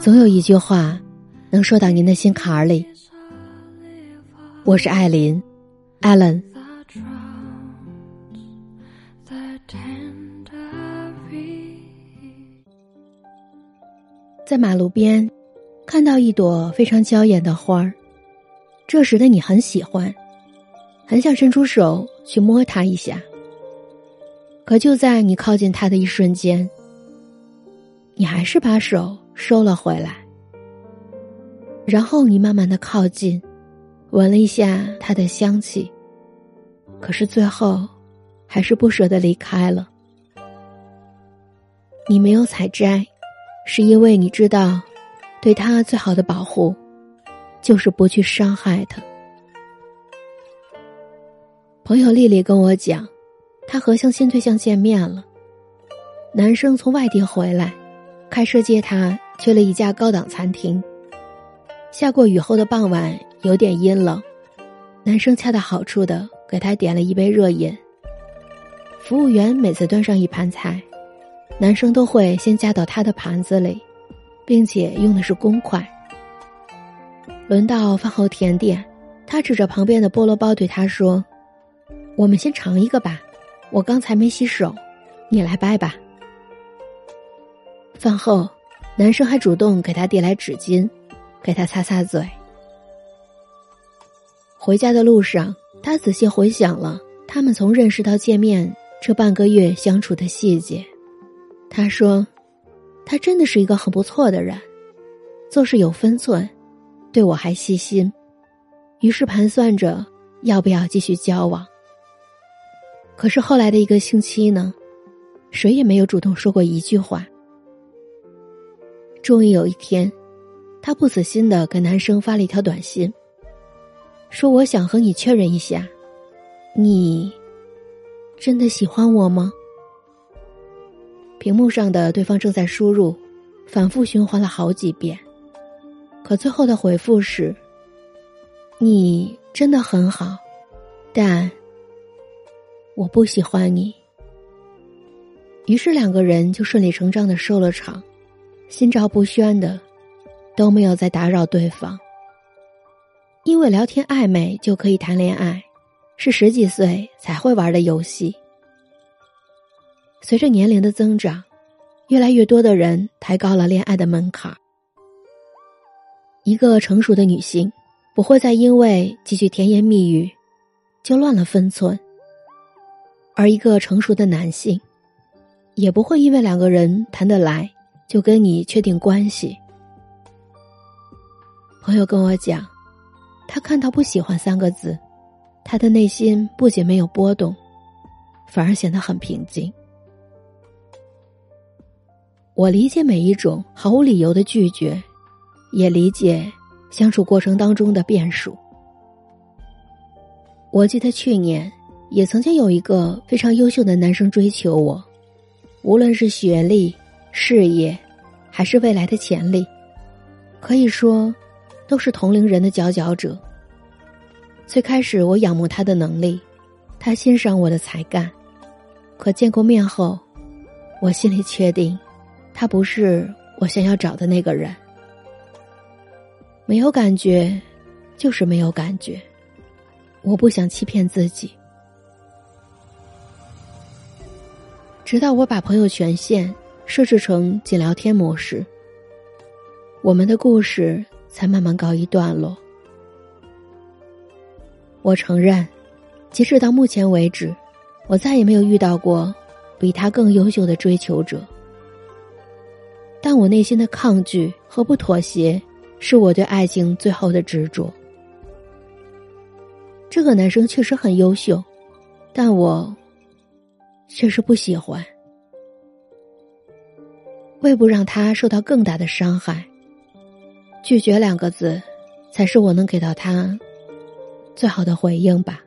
总有一句话能说到您的心坎儿里。我是艾琳，Allen。在马路边看到一朵非常娇艳的花儿，这时的你很喜欢，很想伸出手去摸它一下。可就在你靠近它的一瞬间，你还是把手收了回来。然后你慢慢的靠近，闻了一下它的香气，可是最后还是不舍得离开了。你没有采摘。是因为你知道，对他最好的保护，就是不去伤害他。朋友丽丽跟我讲，她和相亲对象见面了。男生从外地回来，开车接她去了一家高档餐厅。下过雨后的傍晚，有点阴冷，男生恰到好处的给她点了一杯热饮。服务员每次端上一盘菜。男生都会先夹到他的盘子里，并且用的是公筷。轮到饭后甜点，他指着旁边的菠萝包对他说：“我们先尝一个吧，我刚才没洗手，你来掰吧。”饭后，男生还主动给他递来纸巾，给他擦擦嘴。回家的路上，他仔细回想了他们从认识到见面这半个月相处的细节。他说：“他真的是一个很不错的人，做事有分寸，对我还细心。”于是盘算着要不要继续交往。可是后来的一个星期呢，谁也没有主动说过一句话。终于有一天，她不死心的给男生发了一条短信，说：“我想和你确认一下，你真的喜欢我吗？”屏幕上的对方正在输入，反复循环了好几遍，可最后的回复是：“你真的很好，但我不喜欢你。”于是两个人就顺理成章的收了场，心照不宣的，都没有再打扰对方。因为聊天暧昧就可以谈恋爱，是十几岁才会玩的游戏。随着年龄的增长，越来越多的人抬高了恋爱的门槛。一个成熟的女性不会再因为几句甜言蜜语就乱了分寸，而一个成熟的男性也不会因为两个人谈得来就跟你确定关系。朋友跟我讲，他看到“不喜欢”三个字，他的内心不仅没有波动，反而显得很平静。我理解每一种毫无理由的拒绝，也理解相处过程当中的变数。我记得去年也曾经有一个非常优秀的男生追求我，无论是学历、事业，还是未来的潜力，可以说都是同龄人的佼佼者。最开始我仰慕他的能力，他欣赏我的才干，可见过面后，我心里确定。他不是我想要找的那个人，没有感觉，就是没有感觉。我不想欺骗自己，直到我把朋友权限设置成仅聊天模式，我们的故事才慢慢告一段落。我承认，截止到目前为止，我再也没有遇到过比他更优秀的追求者。但我内心的抗拒和不妥协，是我对爱情最后的执着。这个男生确实很优秀，但我确实不喜欢。为不让他受到更大的伤害，拒绝两个字，才是我能给到他最好的回应吧。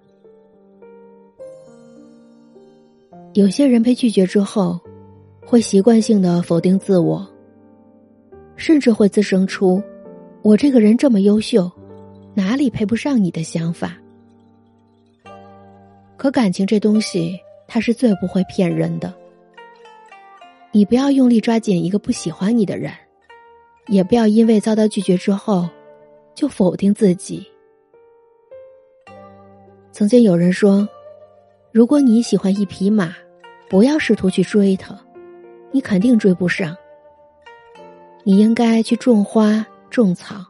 有些人被拒绝之后，会习惯性的否定自我。甚至会滋生出“我这个人这么优秀，哪里配不上你”的想法。可感情这东西，它是最不会骗人的。你不要用力抓紧一个不喜欢你的人，也不要因为遭到拒绝之后，就否定自己。曾经有人说，如果你喜欢一匹马，不要试图去追它，你肯定追不上。你应该去种花种草，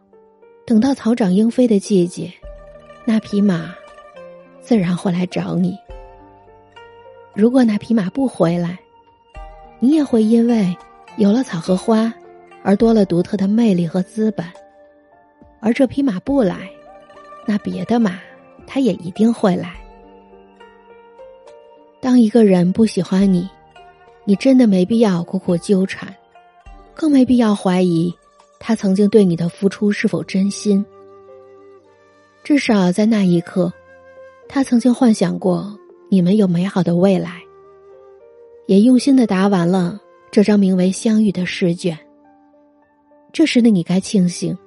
等到草长莺飞的季节，那匹马自然会来找你。如果那匹马不回来，你也会因为有了草和花，而多了独特的魅力和资本。而这匹马不来，那别的马。他也一定会来。当一个人不喜欢你，你真的没必要苦苦纠缠，更没必要怀疑他曾经对你的付出是否真心。至少在那一刻，他曾经幻想过你们有美好的未来，也用心的答完了这张名为相遇的试卷。这时的你该庆幸，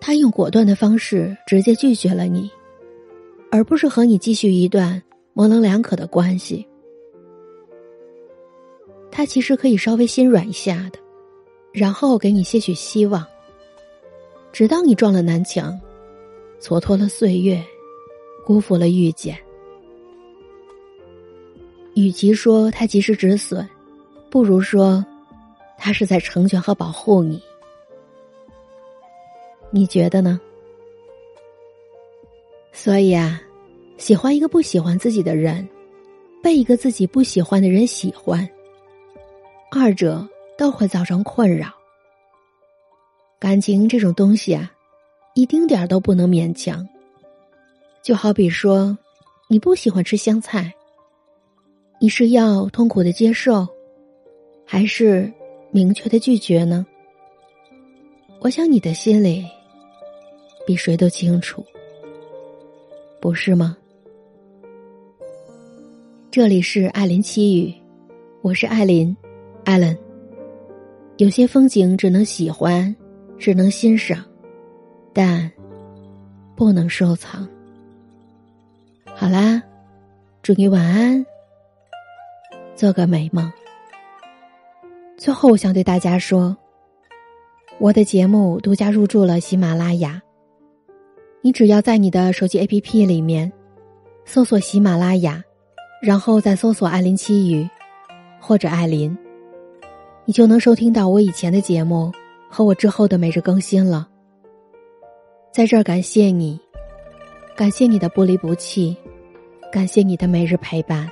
他用果断的方式直接拒绝了你。而不是和你继续一段模棱两可的关系，他其实可以稍微心软一下的，然后给你些许希望，直到你撞了南墙，蹉跎了岁月，辜负了遇见。与其说他及时止损，不如说他是在成全和保护你。你觉得呢？所以啊，喜欢一个不喜欢自己的人，被一个自己不喜欢的人喜欢，二者都会造成困扰。感情这种东西啊，一丁点儿都不能勉强。就好比说，你不喜欢吃香菜，你是要痛苦的接受，还是明确的拒绝呢？我想你的心里比谁都清楚。不是吗？这里是艾琳七语，我是艾琳，艾伦。有些风景只能喜欢，只能欣赏，但不能收藏。好啦，祝你晚安，做个美梦。最后，我想对大家说，我的节目独家入驻了喜马拉雅。你只要在你的手机 APP 里面搜索喜马拉雅，然后再搜索“艾琳七语”或者“艾琳”，你就能收听到我以前的节目和我之后的每日更新了。在这儿感谢你，感谢你的不离不弃，感谢你的每日陪伴。